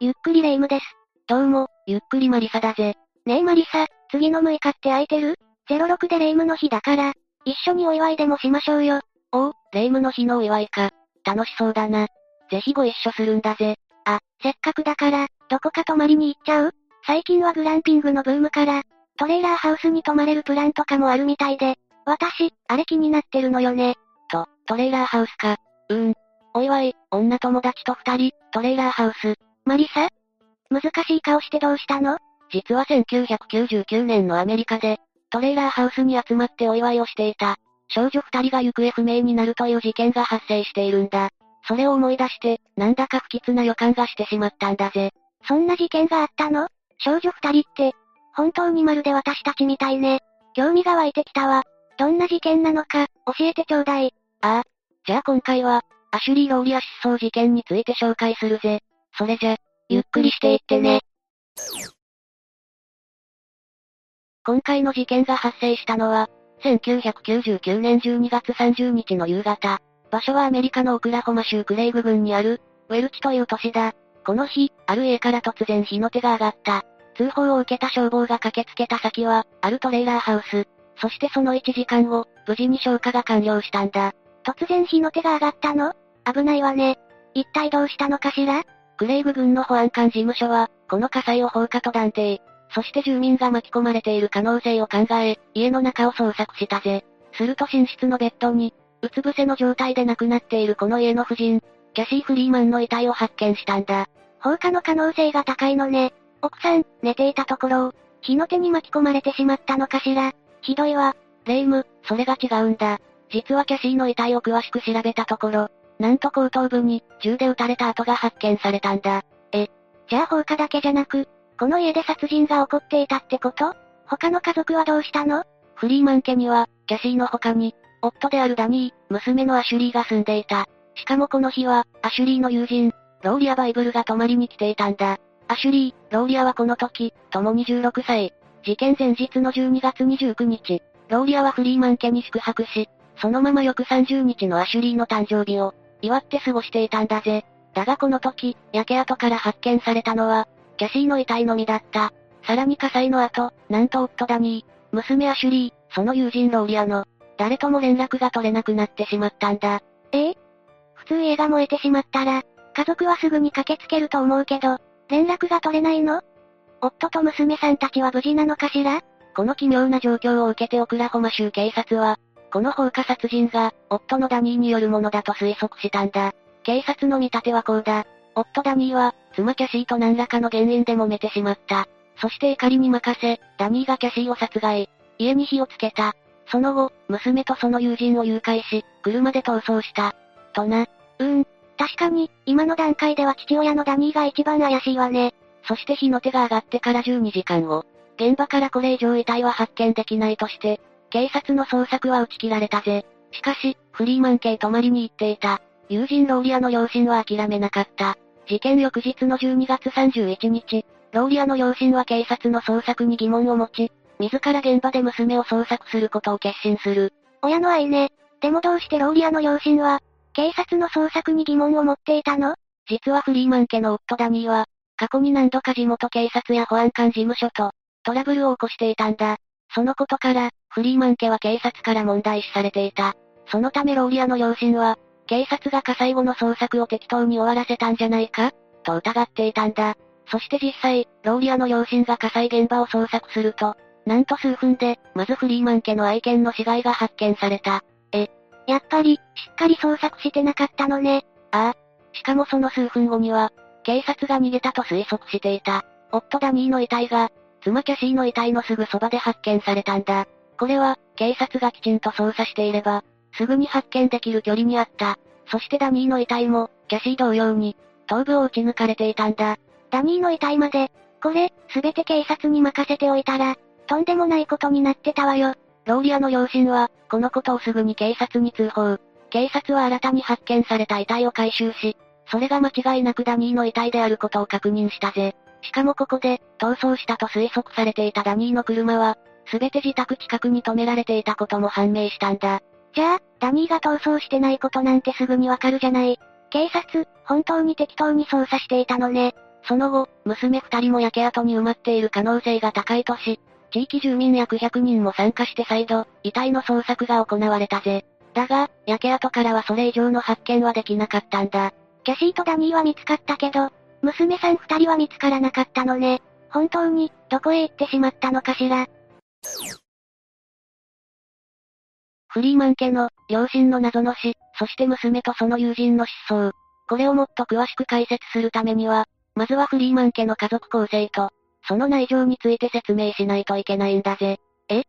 ゆっくりレ夢ムです。どうも、ゆっくりマリサだぜ。ねえマリサ、次の6日って空いてる ?06 でレ夢ムの日だから、一緒にお祝いでもしましょうよ。おお、レ夢ムの日のお祝いか。楽しそうだな。ぜひご一緒するんだぜ。あ、せっかくだから、どこか泊まりに行っちゃう？最近はグランピングのブームから、トレーラーハウスに泊まれるプランとかもあるみたいで、私、あれ気になってるのよね。と、トレーラーハウスか。うーん。お祝い、女友達と二人、トレーラーハウス。マリサ？難しい顔してどうしたの？実は1999年のアメリカで、トレーラーハウスに集まってお祝いをしていた。少女二人が行方不明になるという事件が発生しているんだ。それを思い出して、なんだか不吉な予感がしてしまったんだぜ。そんな事件があったの？少女二人って、本当にまるで私たちみたいね。興味が湧いてきたわ。どんな事件なのか、教えてちょうだい。ああ。じゃあ今回は、アシュリー・ローリア失踪事件について紹介するぜ。それじゃ、ゆっくりしていってね。今回の事件が発生したのは、1999年12月30日の夕方。場所はアメリカのオクラホマ州クレイグ郡にある、ウェルチという都市だ。この日、ある家から突然火の手が上がった。通報を受けた消防が駆けつけた先は、あるトレーラーハウス。そしてその1時間後、無事に消火が完了したんだ。突然火の手が上がったの？危ないわね。一体どうしたのかしら？クレイグ軍の保安官事務所は、この火災を放火と断定。そして住民が巻き込まれている可能性を考え、家の中を捜索したぜ。すると寝室のベッドに、うつ伏せの状態で亡くなっているこの家の夫人、キャシー・フリーマンの遺体を発見したんだ。放火の可能性が高いのね。奥さん、寝ていたところを、火の手に巻き込まれてしまったのかしら。ひどいわ。レイム、それが違うんだ。実はキャシーの遺体を詳しく調べたところ、なんと後頭部に、銃で撃たれた跡が発見されたんだ。え、じゃあ放火だけじゃなく、この家で殺人が起こっていたってこと？他の家族はどうしたの？フリーマン家には、キャシーの他に、夫であるダニー、娘のアシュリーが住んでいた。しかもこの日は、アシュリーの友人、ローリア・バイブルが泊まりに来ていたんだ。アシュリー、ローリアはこの時、共に16歳。事件前日の12月29日、ローリアはフリーマン家に宿泊し、そのまま翌30日のアシュリーの誕生日を、祝って過ごしていたんだぜ。だがこの時、焼け跡から発見されたのは、キャシーの遺体のみだった。さらに火災の後、なんと夫ダニー、娘アシュリー、その友人ローリアの、誰とも連絡が取れなくなってしまったんだ。え？え普通家が燃えてしまったら、家族はすぐに駆けつけると思うけど、連絡が取れないの？夫と娘さんたちは無事なのかしら？この奇妙な状況を受けてオクラホマ州警察は、この放火殺人が、夫のダニーによるものだと推測したんだ。警察の見立てはこうだ。夫ダニーは、妻キャシーと何らかの原因で揉めてしまった。そして怒りに任せ、ダニーがキャシーを殺害。家に火をつけた。その後、娘とその友人を誘拐し、車で逃走した。とな。うーん。確かに、今の段階では父親のダニーが一番怪しいわね。そして火の手が上がってから12時間後、現場からこれ以上遺体は発見できないとして、警察の捜索は打ち切られたぜ。しかし、フリーマン系泊まりに行っていた。友人ローリアの両親は諦めなかった。事件翌日の12月31日、ローリアの両親は警察の捜索に疑問を持ち、自ら現場で娘を捜索することを決心する。親の愛ね。でもどうしてローリアの両親は、警察の捜索に疑問を持っていたの？実はフリーマン家の夫ダニーは、過去に何度か地元警察や保安官事務所と、トラブルを起こしていたんだ。そのことから、フリーマン家は警察から問題視されていた。そのためローリアの両親は、警察が火災後の捜索を適当に終わらせたんじゃないかと疑っていたんだ。そして実際、ローリアの両親が火災現場を捜索すると、なんと数分で、まずフリーマン家の愛犬の死骸が発見された。え、やっぱり、しっかり捜索してなかったのね。ああ。しかもその数分後には、警察が逃げたと推測していた。夫ダニーの遺体が、妻キャシーの遺体のすぐそばで発見されたんだ。これは、警察がきちんと捜査していれば、すぐに発見できる距離にあった。そしてダニーの遺体も、キャシー同様に、頭部を撃ち抜かれていたんだ。ダニーの遺体まで、これ、すべて警察に任せておいたら、とんでもないことになってたわよ。ローリアの両親は、このことをすぐに警察に通報。警察は新たに発見された遺体を回収し、それが間違いなくダニーの遺体であることを確認したぜ。しかもここで、逃走したと推測されていたダニーの車は、すべて自宅近くに止められていたことも判明したんだ。じゃあ、ダニーが逃走してないことなんてすぐにわかるじゃない。警察、本当に適当に捜査していたのね。その後、娘二人も焼け跡に埋まっている可能性が高いとし、地域住民約100人も参加して再度、遺体の捜索が行われたぜ。だが、焼け跡からはそれ以上の発見はできなかったんだ。キャシーとダニーは見つかったけど、娘さん二人は見つからなかったのね。本当に、どこへ行ってしまったのかしら。フリーマン家の、両親の謎の死、そして娘とその友人の失踪。これをもっと詳しく解説するためには、まずはフリーマン家の家族構成と、その内情について説明しないといけないんだぜ。え？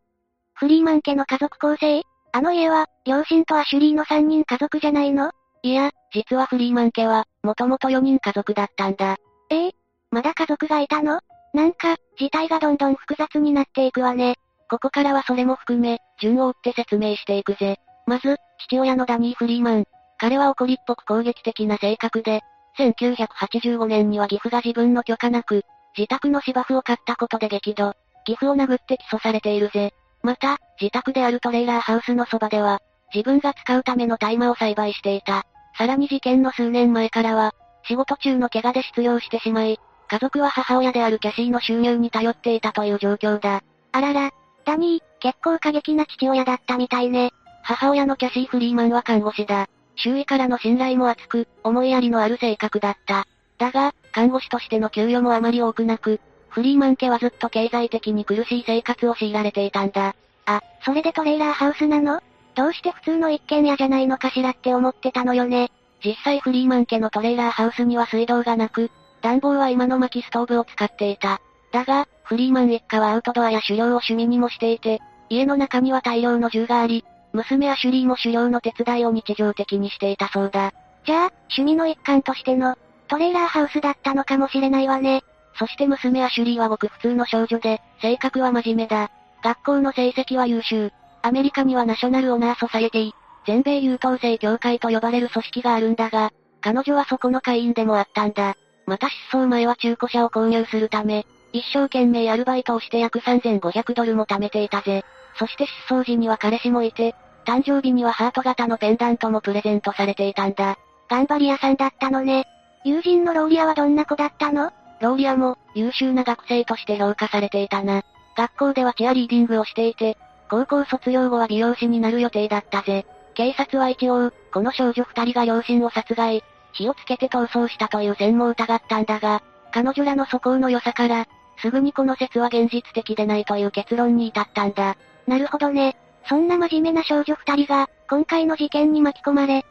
フリーマン家の家族構成？あの家は、両親とアシュリーの3人家族じゃないの？いや、実はフリーマン家は、もともと4人家族だったんだ。ええまだ家族がいたの？なんか、事態がどんどん複雑になっていくわね。ここからはそれも含め、順を追って説明していくぜ。まず、父親のダニー・フリーマン。彼は怒りっぽく攻撃的な性格で、1985年には義父が自分の許可なく、自宅の芝生を買ったことで激怒。義父を殴って起訴されているぜ。また、自宅であるトレーラーハウスのそばでは、自分が使うための大麻を栽培していた。さらに事件の数年前からは、仕事中の怪我で失業してしまい、家族は母親であるキャシーの収入に頼っていたという状況だ。あらら、ダニー、結構過激な父親だったみたいね。母親のキャシー・フリーマンは看護師だ。周囲からの信頼も厚く、思いやりのある性格だった。だが、看護師としての給与もあまり多くなく、フリーマン家はずっと経済的に苦しい生活を強いられていたんだ。あ、それでトレーラーハウスなの？どうして普通の一軒家じゃないのかしらって思ってたのよね。実際フリーマン家のトレーラーハウスには水道がなく、暖房は今の薪ストーブを使っていた。だが、フリーマン一家はアウトドアや狩猟を趣味にもしていて、家の中には大量の銃があり、娘アシュリーも狩猟の手伝いを日常的にしていたそうだ。じゃあ、趣味の一環としての、トレーラーハウスだったのかもしれないわね。そして娘アシュリーはごく普通の少女で、性格は真面目だ。学校の成績は優秀。アメリカにはナショナルオナーソサエティ、全米優等生協会と呼ばれる組織があるんだが、彼女はそこの会員でもあったんだ。また失踪前は中古車を購入するため、一生懸命アルバイトをして約3500ドルも貯めていたぜ。そして失踪時には彼氏もいて、誕生日にはハート型のペンダントもプレゼントされていたんだ。頑張り屋さんだったのね。友人のローリアはどんな子だったの？ローリアも、優秀な学生として評価されていたな。学校ではチアリーディングをしていて、高校卒業後は美容師になる予定だったぜ。警察は一応、この少女二人が両親を殺害、火をつけて逃走したという線も疑ったんだが、彼女らの素行の良さから、すぐにこの説は現実的でないという結論に至ったんだ。なるほどね。そんな真面目な少女二人が、今回の事件に巻き込まれ、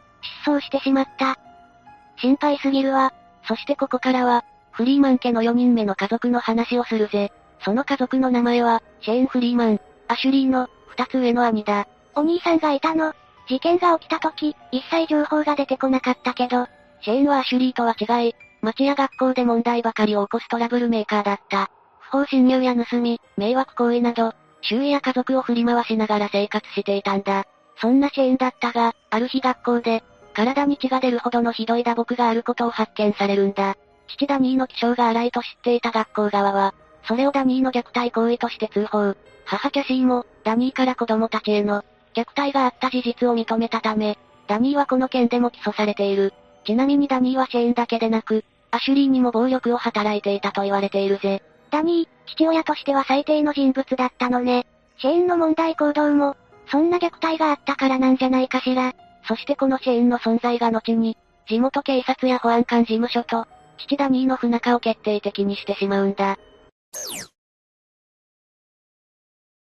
失踪してしまった。心配すぎるわ。そしてここからは、フリーマン家の4人目の家族の話をするぜ。その家族の名前は、シェーン・フリーマン、アシュリーの、二つ上の兄だ。お兄さんがいたの事件が起きた時、一切情報が出てこなかったけど、シェーンはアシュリーとは違い、町や学校で問題ばかりを起こすトラブルメーカーだった。不法侵入や盗み、迷惑行為など、周囲や家族を振り回しながら生活していたんだ。そんなチェーンだったが、ある日学校で、体に血が出るほどのひどい打撲があることを発見されるんだ。父ダニーの気性が荒いと知っていた学校側は、それをダニーの虐待行為として通報。母キャシーも、ダニーから子供たちへの、虐待があった事実を認めたため、ダニーはこの件でも起訴されている。ちなみにダニーはチェーンだけでなく、アシュリーにも暴力を働いていたと言われているぜ。ダニー、父親としては最低の人物だったのね。シェーンの問題行動も、そんな虐待があったからなんじゃないかしら。そしてこのシェーンの存在が後に、地元警察や保安官事務所と、父ダニーの不仲を決定的にしてしまうんだ。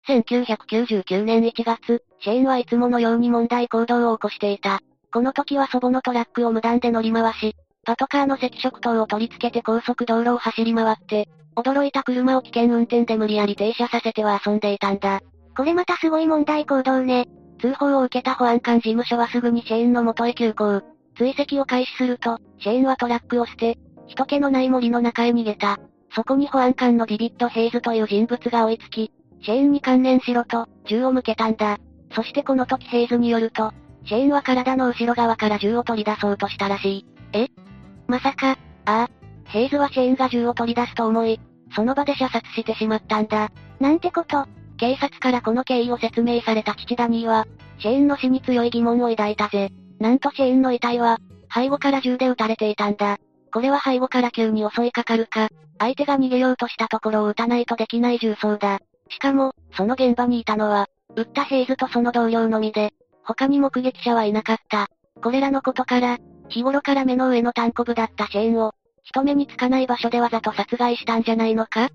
1999年1月、シェーンはいつものように問題行動を起こしていた。この時は祖母のトラックを無断で乗り回し、パトカーの赤色灯を取り付けて高速道路を走り回って、驚いた車を危険運転で無理やり停車させては遊んでいたんだ。これまたすごい問題行動ね。通報を受けた保安官事務所はすぐにシェーンの元へ急行。追跡を開始すると、シェーンはトラックを捨て、人気のない森の中へ逃げた。そこに保安官のビビッド・ヘイズという人物が追いつき、シェーンに関連しろと、銃を向けたんだ。そしてこの時ヘイズによると、シェーンは体の後ろ側から銃を取り出そうとしたらしい。え？まさか、ああ。ヘイズはシェーンが銃を取り出すと思い、その場で射殺してしまったんだ。なんてこと。警察からこの経緯を説明された父ダニーは、シェーンの死に強い疑問を抱いたぜ。なんとシェーンの遺体は、背後から銃で撃たれていたんだ。これは背後から急に襲いかかるか、相手が逃げようとしたところを撃たないとできない重装だ。しかも、その現場にいたのは、撃ったヘイズとその同僚のみで、他に目撃者はいなかった。これらのことから、日頃から目の上の単コブだったシェーンを、人目につかない場所でわざと殺害したんじゃないのか？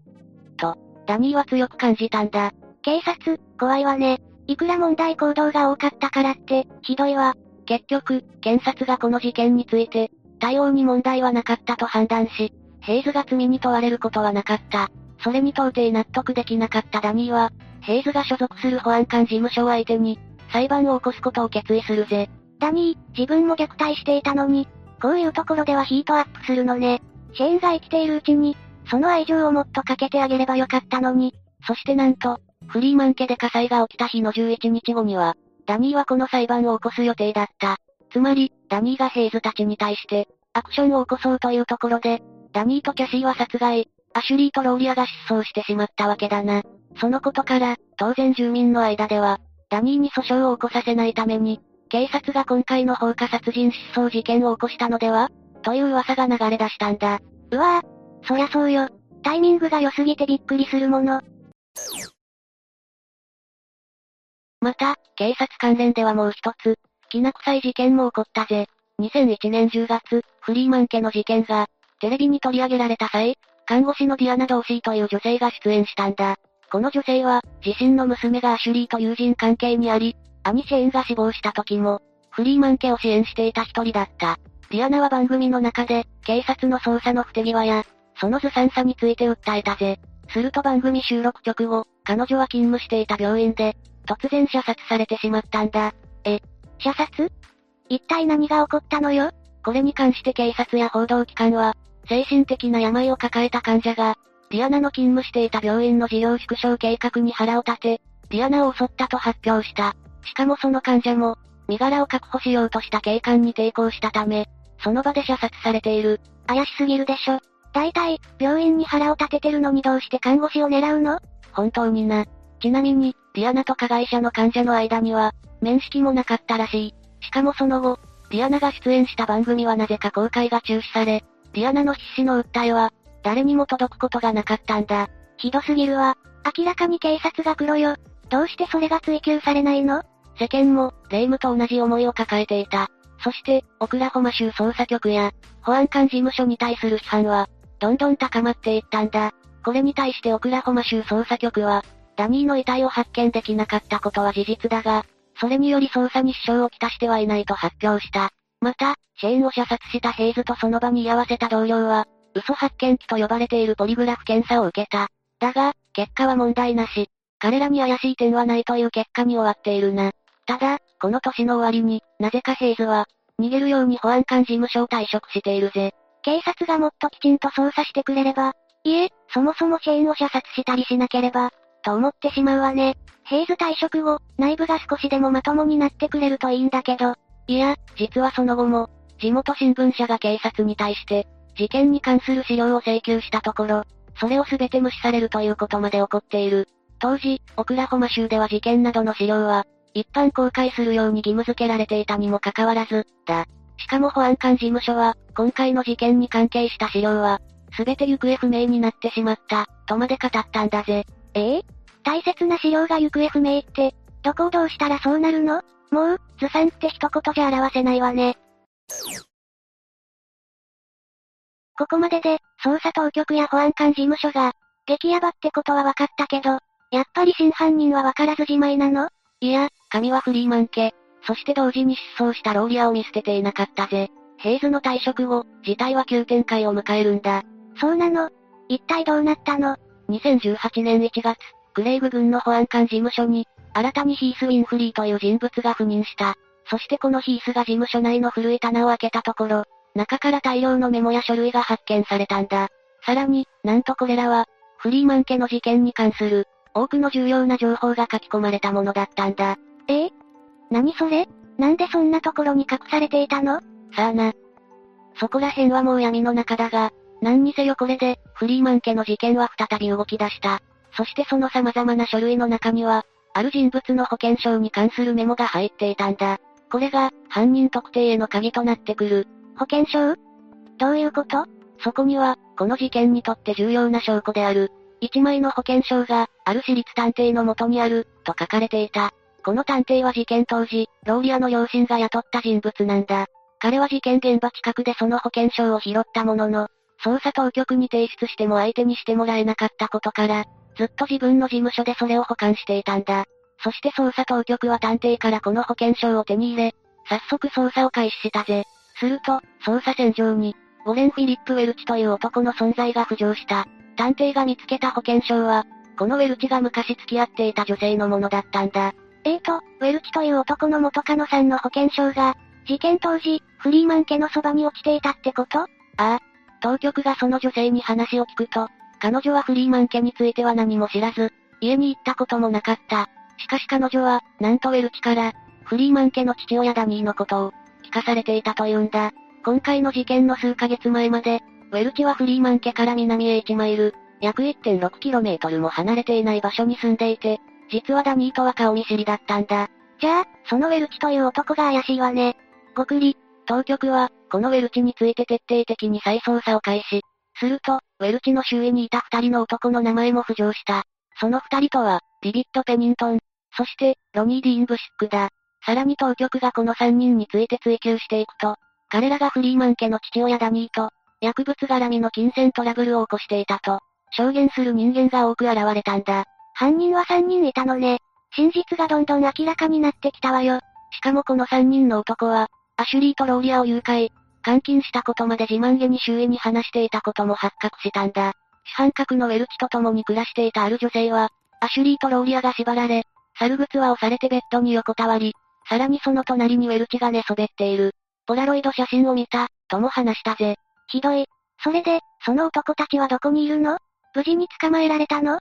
と、ダニーは強く感じたんだ。警察、怖いわね。いくら問題行動が多かったからって、ひどいわ。結局、検察がこの事件について、対応に問題はなかったと判断し、ヘイズが罪に問われることはなかった。それに到底納得できなかったダニーは、ヘイズが所属する保安官事務所を相手に、裁判を起こすことを決意するぜ。ダニー、自分も虐待していたのに、こういうところではヒートアップするのね。シェーンが生きているうちに、その愛情をもっとかけてあげればよかったのに。そしてなんと、フリーマン家で火災が起きた日の11日後には、ダニーはこの裁判を起こす予定だった。つまり、ダニーがヘイズたちに対して、アクションを起こそうというところで、ダニーとキャシーは殺害、アシュリーとローリアが失踪してしまったわけだな。そのことから、当然住民の間では、ダニーに訴訟を起こさせないために、警察が今回の放火殺人失踪事件を起こしたのではという噂が流れ出したんだ。うわぁ、そりゃそうよ。タイミングが良すぎてびっくりするもの。また、警察関連ではもう一つ、きな臭い事件も起こったぜ。2001年10月、フリーマン家の事件が、テレビに取り上げられた際、看護師のディアナ・ドーシーという女性が出演したんだ。この女性は、自身の娘がアシュリーと友人関係にあり、兄シェーンが死亡した時も、フリーマン家を支援していた一人だった。ディアナは番組の中で、警察の捜査の不手際や、そのずさんさについて訴えたぜ。すると番組収録直後、彼女は勤務していた病院で、突然射殺されてしまったんだ。え、射殺？一体何が起こったのよ？これに関して警察や報道機関は、精神的な病を抱えた患者が、ディアナの勤務していた病院の事業縮小計画に腹を立て、ディアナを襲ったと発表した。しかもその患者も、身柄を確保しようとした警官に抵抗したため、その場で射殺されている。怪しすぎるでしょ。大体、病院に腹を立ててるのにどうして看護師を狙うの？本当にな。ちなみに、ディアナと加害者の患者の間には、面識もなかったらしい。しかもその後、ディアナが出演した番組はなぜか公開が中止され、ディアナの必死の訴えは、誰にも届くことがなかったんだ。ひどすぎるわ。明らかに警察が黒よ。どうしてそれが追及されないの？世間も、霊夢と同じ思いを抱えていた。そして、オクラホマ州捜査局や、保安官事務所に対する批判は、どんどん高まっていったんだ。これに対してオクラホマ州捜査局は、ダニーの遺体を発見できなかったことは事実だが、それにより捜査に支障をきたしてはいないと発表した。また、シェーンを射殺したヘイズとその場に居合わせた同僚は、嘘発見器と呼ばれているポリグラフ検査を受けた。だが、結果は問題なし。彼らに怪しい点はないという結果に終わっているな。ただ、この年の終わりに、なぜかヘイズは、逃げるように保安官事務所を退職しているぜ。警察がもっときちんと捜査してくれれば、いえ、そもそもシェーンを射殺したりしなければ、と思ってしまうわね。ヘイズ退職後、内部が少しでもまともになってくれるといいんだけど。いや、実はその後も、地元新聞社が警察に対して、事件に関する資料を請求したところ、それを全て無視されるということまで起こっている。当時、オクラホマ州では事件などの資料は、一般公開するように義務付けられていたにもかかわらず、だ。しかも保安官事務所は、今回の事件に関係した資料は、全て行方不明になってしまった、とまで語ったんだぜ。ええ？大切な資料が行方不明って、どこをどうしたらそうなるの？もう、ずさんって一言じゃ表せないわね。ここまでで、捜査当局や保安官事務所が、激ヤバってことは分かったけど、やっぱり真犯人は分からずじまいなの？いや、神はフリーマン家、そして同時に失踪したローリアを見捨てていなかったぜ。ヘイズの退職後、事態は急展開を迎えるんだ。そうなの一体どうなったの ?2018 年1月、クレイグ軍の保安官事務所に、新たにヒース・ウィンフリーという人物が赴任した。そしてこのヒースが事務所内の古い棚を開けたところ、中から大量のメモや書類が発見されたんだ。さらに、なんとこれらは、フリーマン家の事件に関する、多くの重要な情報が書き込まれたものだったんだ。え？え何それ？なんでそんなところに隠されていたの？さあな。そこら辺はもう闇の中だが、何にせよこれで、フリーマン家の事件は再び動き出した。そしてその様々な書類の中には、ある人物の保険証に関するメモが入っていたんだ。これが、犯人特定への鍵となってくる。保険証？どういうこと？そこには、この事件にとって重要な証拠である、一枚の保険証が、ある私立探偵の元にある、と書かれていた。この探偵は事件当時、ローリアの両親が雇った人物なんだ。彼は事件現場近くでその保険証を拾ったものの、捜査当局に提出しても相手にしてもらえなかったことから、ずっと自分の事務所でそれを保管していたんだ。そして捜査当局は探偵からこの保険証を手に入れ、早速捜査を開始したぜ。すると、捜査線上に、ウォレン・フィリップ・ウェルチという男の存在が浮上した。探偵が見つけた保険証は、このウェルチが昔付き合っていた女性のものだったんだ。えーと、ウェルチという男の元カノさんの保険証が、事件当時、フリーマン家のそばに落ちていたってこと？ああ。当局がその女性に話を聞くと、彼女はフリーマン家については何も知らず、家に行ったこともなかった。しかし彼女は、なんとウェルチから、フリーマン家の父親ダニーのことを、聞かされていたというんだ。今回の事件の数ヶ月前まで、ウェルチはフリーマン家から南へ1マイル、約 1.6km も離れていない場所に住んでいて、実はダニーとは顔見知りだったんだ。じゃあ、そのウェルチという男が怪しいわね。ごくり、当局は、このウェルチについて徹底的に再捜査を開始。すると、ウェルチの周囲にいた二人の男の名前も浮上した。その二人とは、ビビット・ペニントン、そして、ロニー・ディーン・ブシックだ。さらに当局がこの三人について追及していくと、彼らがフリーマン家の父親ダニーと、薬物絡みの金銭トラブルを起こしていたと、証言する人間が多く現れたんだ。犯人は3人いたのね。真実がどんどん明らかになってきたわよ。しかもこの3人の男は、アシュリーとローリアを誘拐、監禁したことまで自慢げに周囲に話していたことも発覚したんだ。主犯格のウェルチと共に暮らしていたある女性は、アシュリーとローリアが縛られ、猿靴は押されてベッドに横たわり、さらにその隣にウェルチが寝そべっている。ポラロイド写真を見た、とも話したぜ。ひどい。それで、その男たちはどこにいるの？無事に捕まえられたの？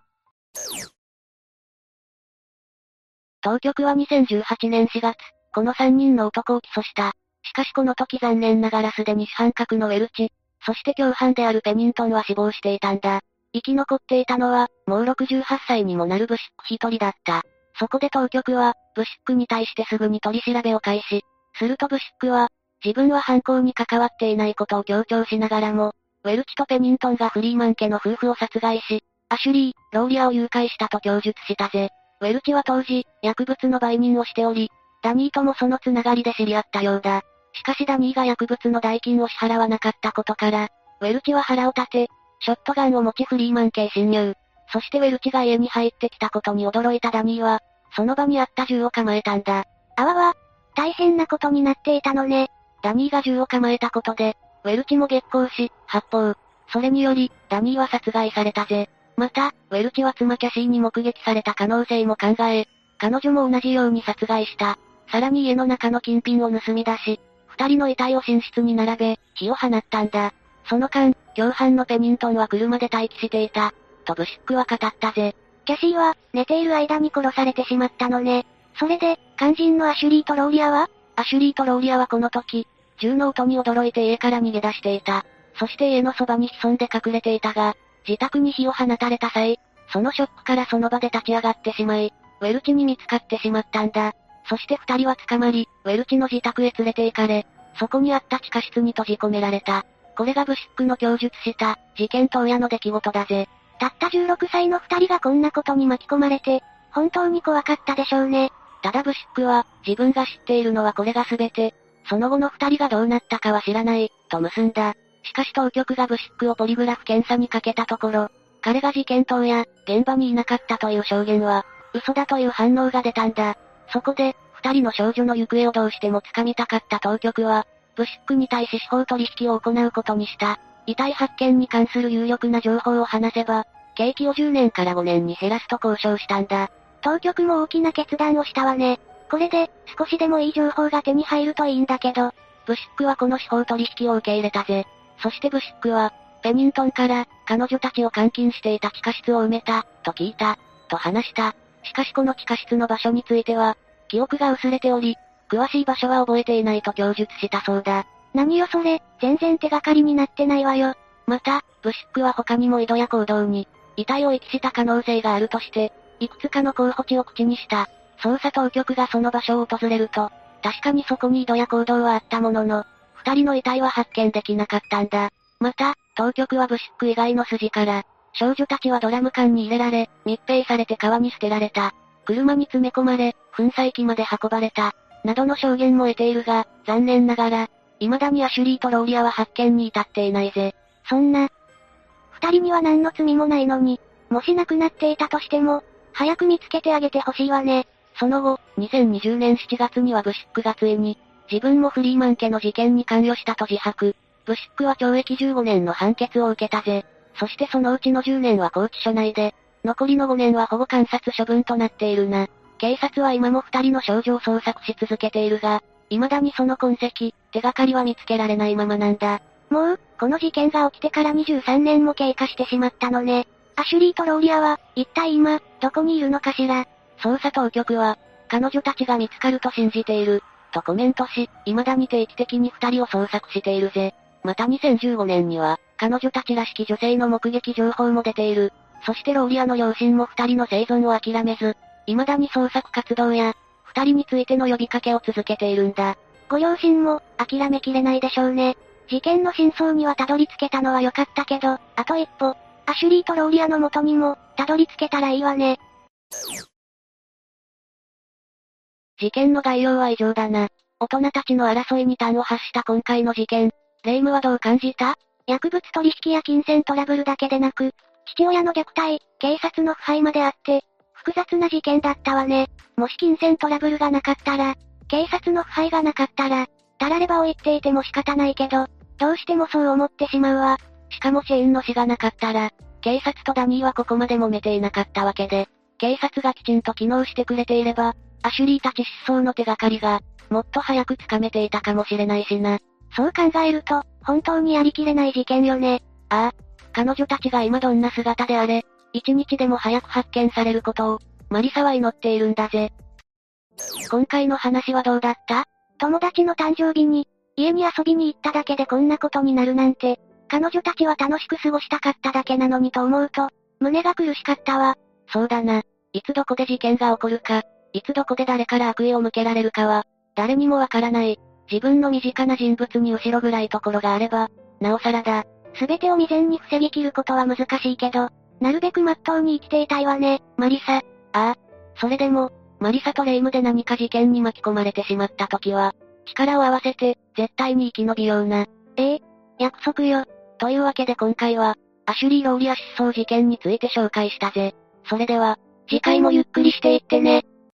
当局は2018年4月、この3人の男を起訴した。しかしこの時残念ながらすでに主犯格のウェルチ、そして共犯であるペニントンは死亡していたんだ。生き残っていたのは、もう68歳にもなるブシック一人だった。そこで当局は、ブシックに対してすぐに取り調べを開始。するとブシックは、自分は犯行に関わっていないことを強調しながらも、ウェルチとペニントンがフリーマン家の夫婦を殺害し、アシュリー、ローリアを誘拐したと供述したぜ。ウェルチは当時、薬物の売人をしており、ダニーともそのつながりで知り合ったようだ。しかしダニーが薬物の代金を支払わなかったことから、ウェルチは腹を立て、ショットガンを持ちフリーマン系侵入。そしてウェルチが家に入ってきたことに驚いたダニーは、その場にあった銃を構えたんだ。あわわ、大変なことになっていたのね。ダニーが銃を構えたことで、ウェルチも激高し、発砲。それにより、ダニーは殺害されたぜ。また、ウェルチは妻キャシーに目撃された可能性も考え、彼女も同じように殺害した。さらに家の中の金品を盗み出し、二人の遺体を寝室に並べ、火を放ったんだ。その間、共犯のペニントンは車で待機していた。とブシックは語ったぜ。キャシーは、寝ている間に殺されてしまったのね。それで、肝心のアシュリーとローリアは？アシュリーとローリアはこの時、銃の音に驚いて家から逃げ出していた。そして家のそばに潜んで隠れていたが、自宅に火を放たれた際、そのショックからその場で立ち上がってしまい、ウェルチに見つかってしまったんだ。そして二人は捕まり、ウェルチの自宅へ連れて行かれ、そこにあった地下室に閉じ込められた。これがブシックの供述した、事件当夜の出来事だぜ。たった16歳の二人がこんなことに巻き込まれて、本当に怖かったでしょうね。ただブシックは、自分が知っているのはこれが全て、その後の二人がどうなったかは知らない、と結んだ。しかし当局がブシックをポリグラフ検査にかけたところ、彼が事件当夜、現場にいなかったという証言は、嘘だという反応が出たんだ。そこで、二人の少女の行方をどうしても掴みたかった当局は、ブシックに対し司法取引を行うことにした。遺体発見に関する有力な情報を話せば、刑期を10年から5年に減らすと交渉したんだ。当局も大きな決断をしたわね。これで、少しでもいい情報が手に入るといいんだけど。ブシックはこの司法取引を受け入れたぜ。そしてブシックは、ペニントンから、彼女たちを監禁していた地下室を埋めた、と聞いた、と話した。しかしこの地下室の場所については、記憶が薄れており、詳しい場所は覚えていないと供述したそうだ。何よそれ、全然手がかりになってないわよ。また、ブシックは他にも井戸や行動に、遺体を遺棄した可能性があるとして、いくつかの候補地を口にした。捜査当局がその場所を訪れると、確かにそこに井戸や行動はあったものの、二人の遺体は発見できなかったんだ。また、当局はブシック以外の筋から、少女たちはドラム缶に入れられ、密閉されて川に捨てられた。車に詰め込まれ、粉砕機まで運ばれた。などの証言も得ているが、残念ながら、未だにアシュリーとローリアは発見に至っていないぜ。そんな。二人には何の罪もないのに、もし亡くなっていたとしても、早く見つけてあげてほしいわね。その後、2020年7月にはブシックがついに、自分もフリーマン家の事件に関与したと自白。ブシックは懲役15年の判決を受けたぜ。そしてそのうちの10年は拘置所内で、残りの5年は保護観察処分となっているな。警察は今も二人の少女を捜索し続けているが、未だにその痕跡、手がかりは見つけられないままなんだ。もう、この事件が起きてから23年も経過してしまったのね。アシュリーとローリアは、一体今、どこにいるのかしら。捜査当局は、彼女たちが見つかると信じている、とコメントし、未だに定期的に二人を捜索しているぜ。また2015年には、彼女たちらしき女性の目撃情報も出ている。そしてローリアの両親も二人の生存を諦めず、未だに捜索活動や、二人についての呼びかけを続けているんだ。ご両親も、諦めきれないでしょうね。事件の真相にはたどり着けたのは良かったけど、あと一歩、アシュリーとローリアの元にも、たどり着けたらいいわね。事件の概要は以上だな。大人たちの争いに端を発した今回の事件、レイムはどう感じた？薬物取引や金銭トラブルだけでなく、父親の虐待、警察の腐敗まであって、複雑な事件だったわね。もし金銭トラブルがなかったら、警察の腐敗がなかったら、たらればを言っていても仕方ないけど、どうしてもそう思ってしまうわ。しかもシェーンの死がなかったら、警察とダニーはここまで揉めていなかったわけで、警察がきちんと機能してくれていれば、アシュリーたち失踪の手がかりが、もっと早くつかめていたかもしれないしな。そう考えると、本当にやりきれない事件よね。ああ。彼女たちが今どんな姿であれ、一日でも早く発見されることを、マリサは祈っているんだぜ。今回の話はどうだった？友達の誕生日に、家に遊びに行っただけでこんなことになるなんて、彼女たちは楽しく過ごしたかっただけなのにと思うと、胸が苦しかったわ。そうだな。いつどこで事件が起こるか、いつどこで誰から悪意を向けられるかは、誰にもわからない。自分の身近な人物に後ろぐらいところがあれば、なおさらだ。すべてを未然に防ぎ切ることは難しいけど、なるべく真っ当に生きていたいわね、マリサ。ああ。それでも、マリサとレイムで何か事件に巻き込まれてしまった時は、力を合わせて、絶対に生き延びような。ええ約束よ。というわけで今回は、アシュリー・ローリア失踪事件について紹介したぜ。それでは、次回もゆっくりしていってね。